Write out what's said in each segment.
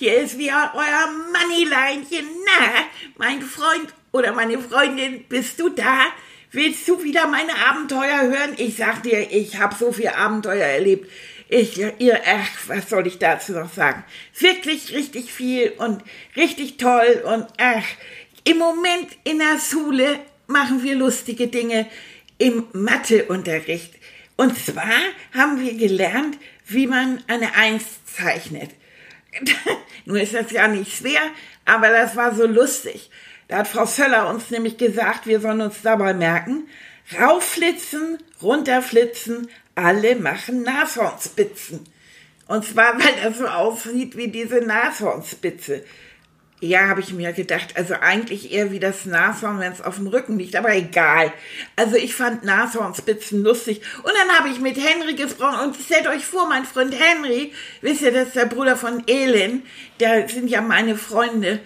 Hier ist wieder euer Moneyleinchen, na, mein Freund oder meine Freundin, bist du da? Willst du wieder meine Abenteuer hören? Ich sag dir, ich habe so viel Abenteuer erlebt. Ich, ihr, ach, was soll ich dazu noch sagen? Wirklich richtig viel und richtig toll und ach, im Moment in der Schule machen wir lustige Dinge im Matheunterricht. Und zwar haben wir gelernt, wie man eine Eins zeichnet. Nun ist das ja nicht schwer, aber das war so lustig. Da hat Frau Söller uns nämlich gesagt, wir sollen uns dabei merken, raufflitzen, runterflitzen, alle machen Nashornspitzen. Und zwar, weil das so aussieht wie diese Nashornspitze. Ja, habe ich mir gedacht. Also eigentlich eher wie das Nashorn, wenn es auf dem Rücken liegt, aber egal. Also ich fand Nashornspitzen lustig. Und dann habe ich mit Henry gesprochen und stellt euch vor, mein Freund Henry, wisst ihr, das ist der Bruder von Elin, der sind ja meine Freunde.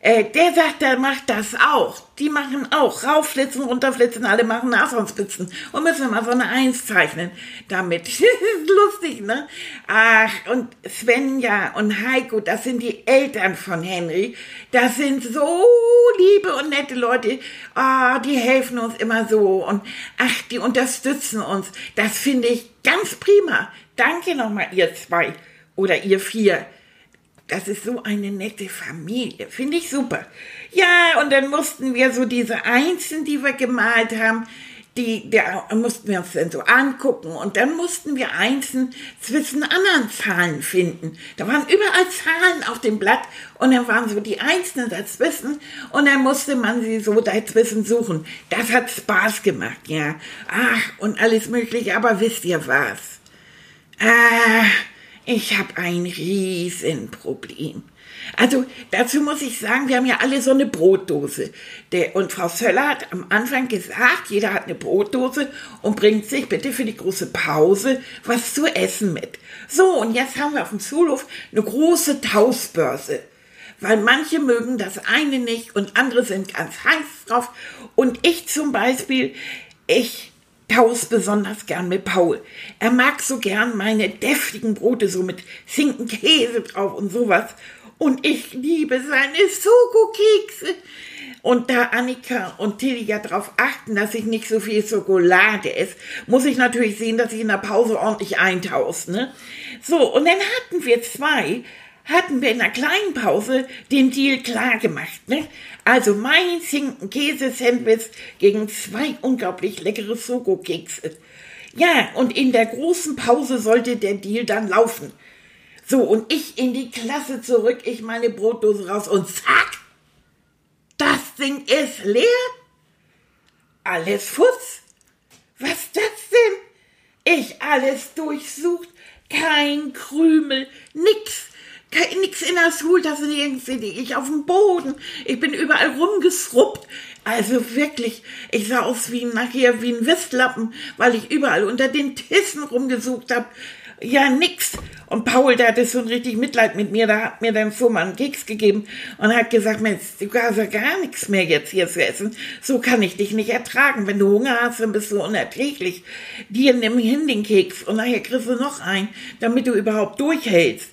Äh, der sagt, der macht das auch. Die machen auch raufflitzen, runterflitzen, alle machen Nashornspitzen. Und müssen wir mal so eine Eins zeichnen damit. Lustig, ne? Ach, und Svenja und Heiko, das sind die Eltern von Henry. Das sind so liebe und nette Leute. Ah, die helfen uns immer so. Und ach, die unterstützen uns. Das finde ich ganz prima. Danke nochmal, ihr zwei. Oder ihr vier. Das ist so eine nette Familie. Finde ich super. Ja, und dann mussten wir so diese Einzelnen, die wir gemalt haben, die, der mussten wir uns dann so angucken und dann mussten wir einzeln zwischen anderen Zahlen finden. Da waren überall Zahlen auf dem Blatt und dann waren so die einzelnen dazwischen und dann musste man sie so dazwischen suchen. Das hat Spaß gemacht, ja. Ach, und alles mögliche, aber wisst ihr was? Ah, ich habe ein Riesenproblem. Also dazu muss ich sagen, wir haben ja alle so eine Brotdose. Der, und Frau Söller hat am Anfang gesagt, jeder hat eine Brotdose und bringt sich bitte für die große Pause was zu essen mit. So, und jetzt haben wir auf dem Schulhof eine große Tauschbörse. Weil manche mögen das eine nicht und andere sind ganz heiß drauf. Und ich zum Beispiel, ich Taus besonders gern mit Paul. Er mag so gern meine deftigen Brote so mit Schinken, Käse drauf und sowas. Und ich liebe seine Schokokekse. Und da Annika und Tilly ja darauf achten, dass ich nicht so viel Schokolade esse, muss ich natürlich sehen, dass ich in der Pause ordentlich eintaus, ne? So, und dann hatten wir zwei, hatten wir in einer kleinen Pause den Deal klar gemacht. Ne? Also mein Schinken-Käse-Sandwich gegen zwei unglaublich leckere Soko-Kekse. Ja, und in der großen Pause sollte der Deal dann laufen. So, und ich in die Klasse zurück, ich meine Brotdose raus und zack! Das Ding ist leer. Alles Futz. Was das denn? Ich alles durchsucht, kein Krümel, nix nichts in der Schultasse, irgendwie ich auf dem Boden. Ich bin überall rumgesruppt. Also wirklich, ich sah aus wie nachher wie ein Wistlappen, weil ich überall unter den Tissen rumgesucht habe. Ja, nix. Und Paul, der hatte so ein richtig Mitleid mit mir, der hat mir dann so mal einen Keks gegeben und hat gesagt, Mensch, du hast ja gar nichts mehr jetzt hier zu essen. So kann ich dich nicht ertragen. Wenn du Hunger hast, dann bist du unerträglich. Dir nimm hin den Keks und nachher kriegst du noch einen, damit du überhaupt durchhältst.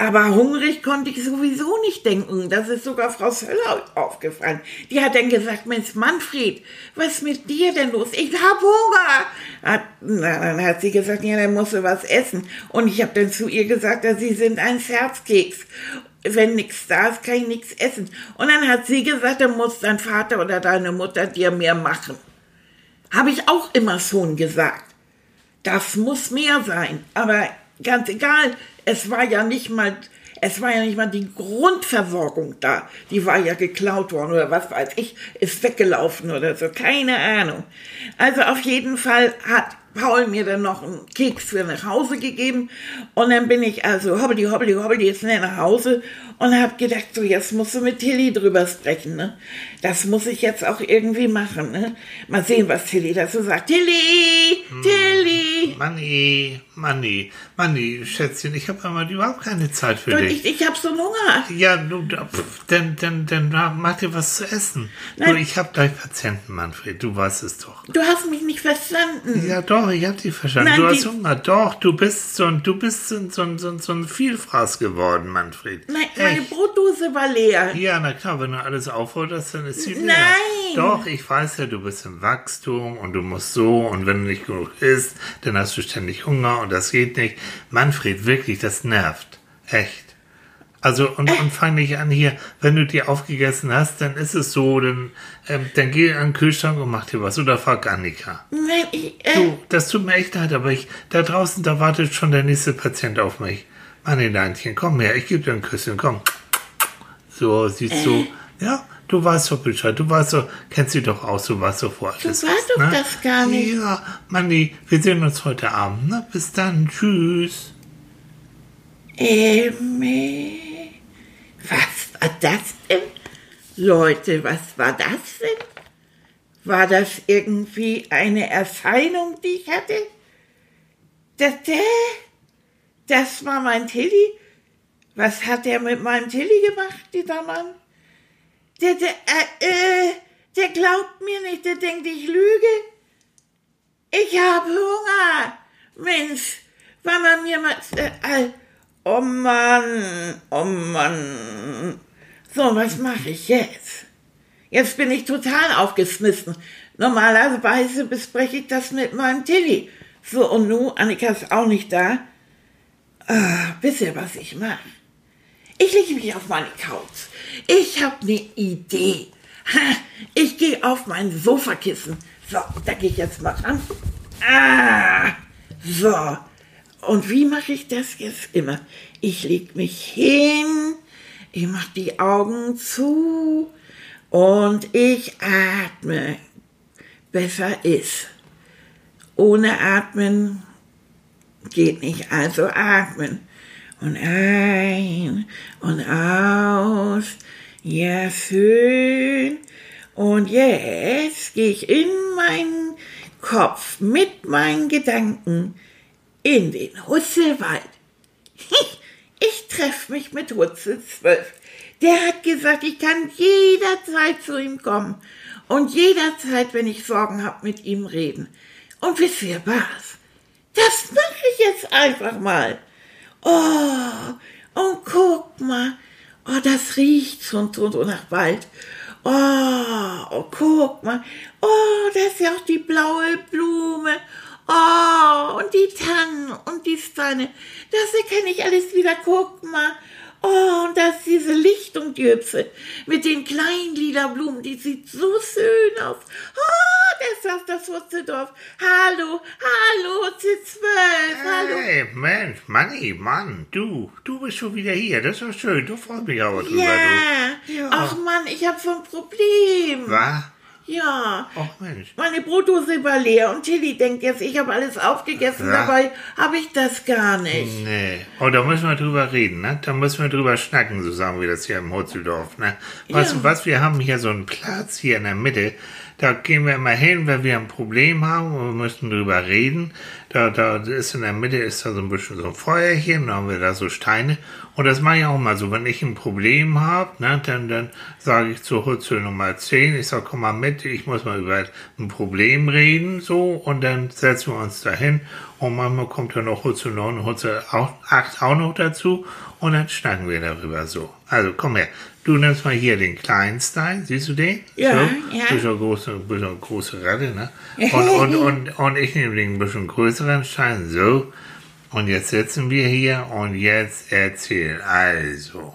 Aber hungrig konnte ich sowieso nicht denken. Das ist sogar Frau Söller aufgefallen. Die hat dann gesagt, Mensch, Manfred, was ist mit dir denn los? Ich hab Hunger. Hat, na, dann hat sie gesagt, ja, dann musst du was essen. Und ich habe dann zu ihr gesagt, dass sie sind ein Scherzkeks. Wenn nichts da ist, kann ich nichts essen. Und dann hat sie gesagt, dann muss dein Vater oder deine Mutter dir mehr machen. Habe ich auch immer schon gesagt. Das muss mehr sein. Aber ganz egal, es war ja nicht mal, es war ja nicht mal die Grundversorgung da. Die war ja geklaut worden oder was weiß ich, ist weggelaufen oder so, keine Ahnung. Also auf jeden Fall hat Paul mir dann noch einen Keks für nach Hause gegeben. Und dann bin ich also hobbeli, hobbeli, hobbeli schnell nach Hause und habe gedacht, so jetzt musst du mit Tilly drüber sprechen. Ne? Das muss ich jetzt auch irgendwie machen. Ne? Mal sehen, was Tilly dazu sagt. Tilly, Tilly. Manni, Manni, Manni, Schätzchen, ich habe einmal überhaupt keine Zeit für Und dich. ich, ich habe so einen Hunger. Ja, du, pf, dann, dann, dann mach dir was zu essen. Du, Nein. ich habe gleich Patienten, Manfred, du weißt es doch. Du hast mich nicht verstanden. Ja, doch, ich habe dich verstanden. Nein, du hast Hunger. Doch, du bist so ein, du bist so, ein- so, ein- so, ein- so ein Vielfraß geworden, Manfred. Nein, meine Echt. Brotdose war leer. Ja, na klar, wenn du alles aufforderst, dann ist sie leer. Nein. Doch, ich weiß ja, du bist im Wachstum und du musst so und wenn du nicht genug isst, dann hast du ständig Hunger und das geht nicht. Manfred, wirklich, das nervt. Echt. Also, und, und fang nicht an hier, wenn du dir aufgegessen hast, dann ist es so, dann, ähm, dann geh an den Kühlschrank und mach dir was oder frag Annika. Nein, ich, äh, Du, das tut mir echt leid, aber ich, da draußen, da wartet schon der nächste Patient auf mich. Manileinchen, komm her, ich gebe dir ein Küsschen, komm. So, siehst du, ja, du weißt doch Bescheid, du weißt doch, kennst sie doch aus, du weißt doch, wo alles weißt doch das gar nicht. Ja, Manni, wir sehen uns heute Abend, ne? Bis dann, tschüss. ähm, äh, was war das denn? Leute, was war das denn? War das irgendwie eine Erscheinung, die ich hatte? Das, das war mein Tilly? Was hat der mit meinem Tilly gemacht, dieser Mann? Der, der, äh, äh, der glaubt mir nicht, der denkt, ich lüge. Ich habe Hunger. Mensch, weil man mir mal... Äh, oh Mann, oh Mann. So, was mache ich jetzt? Jetzt bin ich total aufgeschmissen. Normalerweise bespreche ich das mit meinem Tilly. So, und nun, Annika ist auch nicht da. Ah, wisst ihr, was ich mache? Ich lege mich auf meine Couch. Ich habe eine Idee. Ha, ich gehe auf mein Sofakissen. So, da gehe ich jetzt mal ran. Ah, so. Und wie mache ich das jetzt immer? Ich lege mich hin, ich mache die Augen zu und ich atme. Besser ist. Ohne Atmen geht nicht, also atmen. Und ein und aus. Ja, schön. Und jetzt gehe ich in meinen Kopf mit meinen Gedanken in den Hutzelwald. Ich treffe mich mit Hutzel 12. Der hat gesagt, ich kann jederzeit zu ihm kommen und jederzeit, wenn ich Sorgen habe, mit ihm reden. Und wisst ihr was? Das mache ich jetzt einfach mal. Oh, und guck mal. Oh, das riecht schon so, so nach Wald. Oh, oh, guck mal. Oh, da ist ja auch die blaue Blume. Oh, und die Tannen und die Steine. Das erkenne ich alles wieder. Guck mal. Oh, und da ist diese Lichtung, die Hüpfe, mit den kleinen lila Blumen, die sieht so schön aus. Oh, das ist das Wurzeldorf. Hallo, hallo, Hutze 12, hallo. Hey, Mensch, Manni, Mann, du, du bist schon wieder hier, das ist doch schön, du freust mich aber drüber, Ja. du. Ja. Ach Mann, ich habe so ein Problem. Was? Ja. Ach Mensch. Meine Brotdose war leer und Tilly denkt jetzt, ich habe alles aufgegessen, Ja. dabei habe ich das gar nicht. Nee. Oh, da müssen wir drüber reden, ne? Da müssen wir drüber schnacken, so sagen wir das hier im Hotzeldorf, ne? Weißt Ja. du was, wir haben hier so einen Platz hier in der Mitte, da gehen wir immer hin, wenn wir ein Problem haben und wir müssen drüber reden. Da, da ist in der Mitte ist da so ein bisschen so ein Feuerchen, dann haben wir da so Steine. Und das mache ich auch mal so, wenn ich ein Problem habe, ne, dann, dann sage ich zu Hutzel Nummer 10, ich sage, komm mal mit, ich muss mal über ein Problem reden, so, und dann setzen wir uns dahin und manchmal kommt dann noch Hutzel 9 und Hutzel 8 auch noch dazu und dann schnacken wir darüber so. Also komm her, du nimmst mal hier den kleinen Stein, siehst du den? Ja, so, ja. Bisschen große, bisschen große Ratte, ne? Und, und, und, und ich nehme den bisschen größeren Stein, so. Und jetzt sitzen wir hier und jetzt erzähl. Also,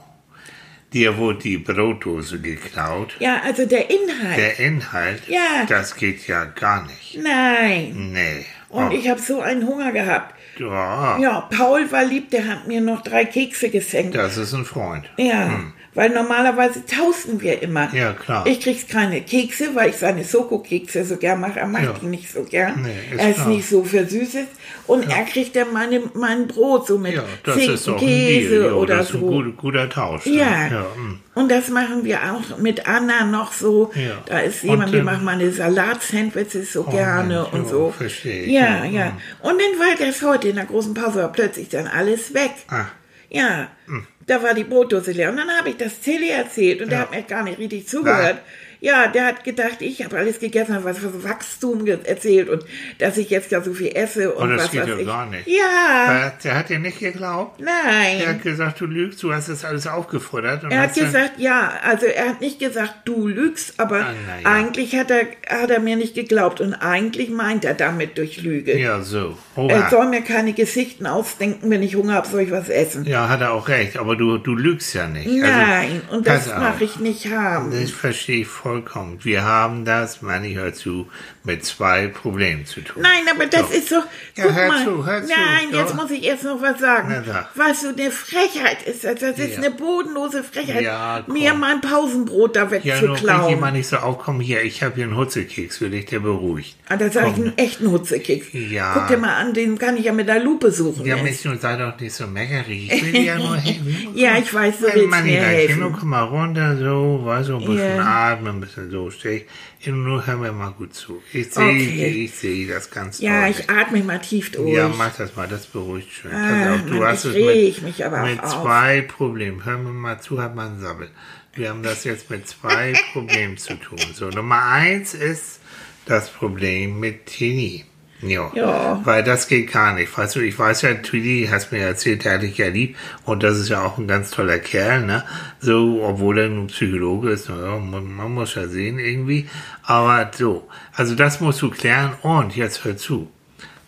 dir wurde die Brotdose geklaut. Ja, also der Inhalt. Der Inhalt, Ja. das geht ja gar nicht. Nein. Nee. Und Oh, ich habe so einen Hunger gehabt. Ja, Ja, Paul war lieb, der hat mir noch drei Kekse geschenkt. das ist ein Freund. Ja, weil normalerweise tauschen wir immer. Hm. Ja, klar. Ich krieg keine Kekse, weil ich seine Soko-Kekse so gern mache. Er mag Ja. die nicht so gern. Nee, ist er ist klar. nicht so für Süßes. Und er kriegt dann meine, mein Brot so mit Ja, das ist doch ein Käse Deal. Ja, oder das ist ein guter, guter Tausch. ne? Ja. ja hm. Und das machen wir auch mit Anna noch so. Ja. Da ist Und, jemand, die ähm, macht meine Salatsandwiches so Oh, gerne Mensch, und so. verstehe ich, Ja, ja, ja. hm. Und dann war das heute in der großen Pause war plötzlich dann alles weg. Ah. Ja. Hm. Da war die Brotdose leer. Und dann habe ich das Tilly erzählt und der Ja. hat mir gar nicht richtig zugehört. Ja, der hat gedacht, ich habe alles gegessen, habe was für Wachstum erzählt und dass ich jetzt ja so viel esse und Oh, das was geht ja ich. gar nicht. Ja, Der, der hat dir nicht geglaubt. nein. Er hat gesagt, du lügst, du hast das alles aufgefordert. Und Er hat gesagt, ja, also er hat nicht gesagt, du lügst, aber Ah, ja. eigentlich hat er, hat er mir nicht geglaubt und eigentlich meint er damit durch Lüge. Ja, so. Er Oha. soll mir keine Geschichten ausdenken, wenn ich Hunger habe, soll ich was essen. Ja, hat er auch recht, aber du, du lügst ja nicht. Nein, also, und das mache ich nicht haben. Das verstehe ich vollkommen. Wir haben das, Manni, hör zu, mit zwei Problemen zu tun. Nein, aber das Doch. ist so. Ja, guck hör mal. zu, hör zu, Nein, doch. jetzt muss ich erst noch was sagen. Na. Was so eine Frechheit ist. Das das ist Ja. eine bodenlose Frechheit, Ja, mir mein Pausenbrot da Ja, nur wegzuklauen. jemand nicht so aufkommen. Hier, ich habe hier einen Hutzekeks für dich, der beruhigt. ah, da sag ich einen echten Hutzekeks. Ja. Guck dir mal an, den kann ich ja mit der Lupe suchen. Ja. Mensch, nun sei doch nicht so meckerig. Ich will dir ja nur helfen. Ja, ich weiß, du willst Manni, mir helfen. Kinder, komm mal runter, so, weißt du, ein bisschen Ja. atmen, bisschen steh. Nur hör mir mal gut zu. Ich sehe, Okay. ich sehe das ganz Ja, deutlich. ich atme mal tief durch. Ja, mach das mal, das beruhigt schön. Ah, auf, du Mann, hast ich es mit, mit zwei Problemen. Hör mir mal zu, hat man Sabbel. Wir haben das jetzt mit zwei Problemen zu tun. So, Nummer eins ist das Problem mit Tini. Ja. Ja. Weil das geht gar nicht. Weißt du, ich weiß ja, Tweety hast mir erzählt, der hat dich ja lieb und das ist ja auch ein ganz toller Kerl, ne? So, obwohl er nun Psychologe ist, ja, man, man muss ja sehen irgendwie. Aber so, also das musst du klären und jetzt hör zu.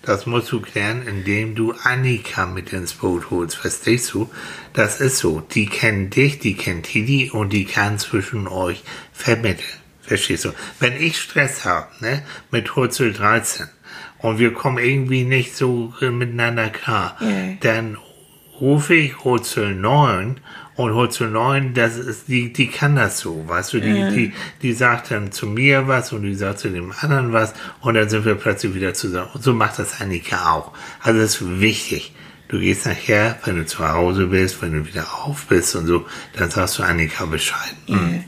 Das musst du klären, indem du Annika mit ins Boot holst. Verstehst du? Das ist so. Die kennen dich, die kennt Tidi und die kann zwischen euch vermitteln. Verstehst du? Wenn ich Stress habe, ne, mit Hurzel 13 und wir kommen irgendwie nicht so miteinander klar, Ja. dann rufe ich Hurzel 9 und Hurzel 9, das ist, die, die kann das so, weißt du, die, die, die sagt dann zu mir was und die sagt zu dem anderen was und dann sind wir plötzlich wieder zusammen. Und so macht das Annika auch. Also das ist wichtig. Du gehst nachher, wenn du zu Hause bist, wenn du wieder auf bist und so, dann sagst du Annika Bescheid. Mhm.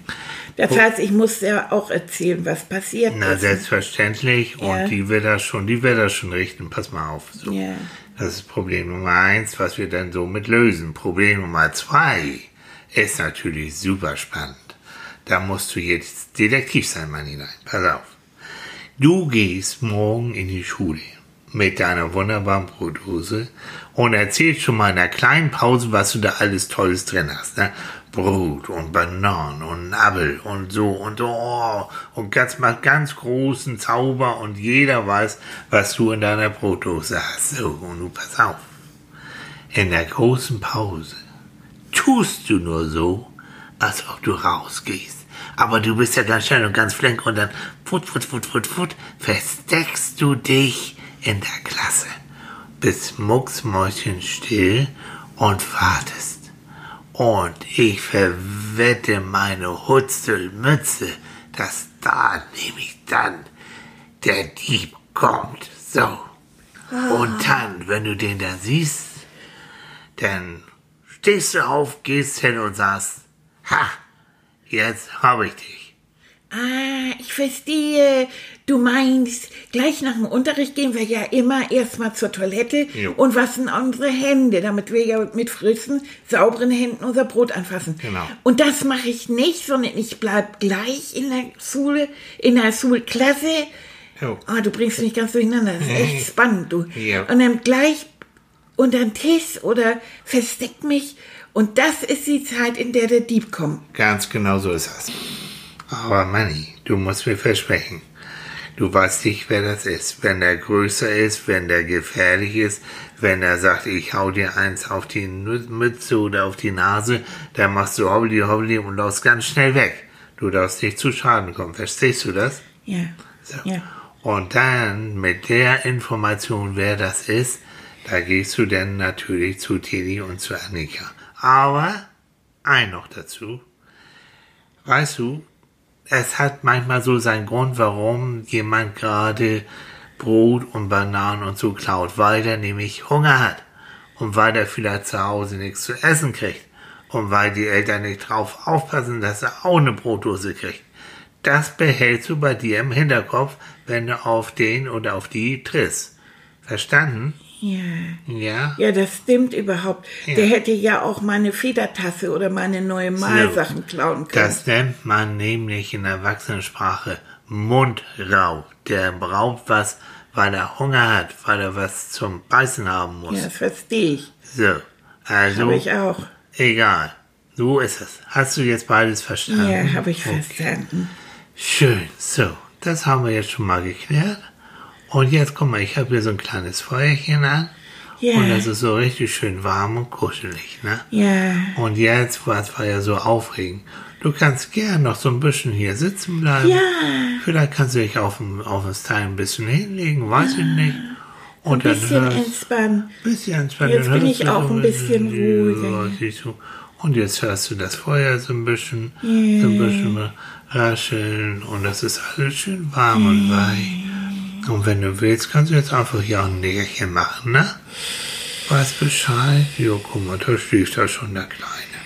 Das heißt, ich muss ja auch erzählen, was passiert Na, ist. selbstverständlich. Ja. Und die wird das schon, die wird das schon richten. Pass mal auf. So. Ja. Das ist Problem Nummer eins, was wir dann so mit lösen. Problem Nummer zwei ist natürlich super spannend. Da musst du jetzt Detektiv sein, mein Hinein. Pass auf. Du gehst morgen in die Schule mit deiner wunderbaren Brotdose und erzählst schon mal in einer kleinen Pause, was du da alles Tolles drin hast. Ne? Brot und Bananen und Apfel und so und so oh, und ganz ganz großen Zauber und jeder weiß, was du in deiner Brotdose hast. So, und du pass auf. In der großen Pause tust du nur so, als ob du rausgehst. Aber du bist ja ganz schnell und ganz flink und dann fut, fut, fut, fut, fut, versteckst du dich in der Klasse. Bist mucksmäuschenstill und wartest. Und ich verwette meine Hutzelmütze, dass da nämlich dann der Dieb kommt. So. Und dann, wenn du den da siehst, dann stehst du auf, gehst hin und sagst, ha, jetzt habe ich dich. Ah, ich verstehe. Du meinst, gleich nach dem Unterricht gehen wir ja immer erstmal zur Toilette Jo. und waschen unsere Hände, damit wir ja mit frischen, sauberen Händen unser Brot anfassen. Genau. Und das mache ich nicht, sondern ich bleib gleich in der Schule, in der Schulklasse. Jo. Oh, du bringst mich ganz durcheinander. Das ist echt spannend, du. Ja. Und dann gleich unter den Tisch oder versteck mich. Und das ist die Zeit, in der der Dieb kommt. Ganz genau so ist das. Aber Manni, du musst mir versprechen, du weißt nicht, wer das ist. Wenn der größer ist, wenn der gefährlich ist, wenn er sagt, ich hau dir eins auf die Mütze oder auf die Nase, dann machst du hobbli hobbli und laufst ganz schnell weg. Du darfst nicht zu Schaden kommen. Verstehst du das? Ja. So. Ja. Und dann mit der Information, wer das ist, Da gehst du dann natürlich zu Tilly und zu Annika. Aber ein noch dazu. Weißt du, es hat manchmal so seinen Grund, warum jemand gerade Brot und Bananen und so klaut, weil er nämlich Hunger hat und weil er vielleicht zu Hause nichts zu essen kriegt und weil die Eltern nicht drauf aufpassen, dass er auch eine Brotdose kriegt. Das behältst du bei dir im Hinterkopf, wenn du auf den oder auf die triffst. Verstanden? Ja. Ja? Ja, das stimmt überhaupt. Ja. Der hätte ja auch meine Federtasse oder meine neue Malsachen klauen können. Das nennt man nämlich in Erwachsenensprache Mundraub. Der raubt was, weil er Hunger hat, weil er was zum Beißen haben muss. ja, das verstehe ich. So, also Habe ich auch. egal. So ist es. Hast du jetzt beides verstanden? Ja, habe ich Okay. verstanden. Schön. So, das haben wir jetzt schon mal geklärt. Und jetzt guck mal, ich habe hier so ein kleines Feuerchen an. Ja. Und das ist so richtig schön warm und kuschelig, ne? Ja. Und jetzt, was war ja so aufregend. Du kannst gern noch so ein bisschen hier sitzen bleiben. Ja. Vielleicht kannst du dich auf dem, auf das Teil ein bisschen hinlegen, weiß ich nicht. Ein Und dann bisschen hörst- entspannen. bisschen entspannen. Jetzt dann bin ich auch ein bisschen Ja, ruhiger. Und jetzt hörst du das Feuer so ein bisschen, so ein bisschen rascheln und das ist alles schön warm und weich. Und wenn du willst, kannst du jetzt einfach hier ein Nickerchen machen, ne? Weißt Bescheid? Jo, guck mal, da schläft da schon der Kleine.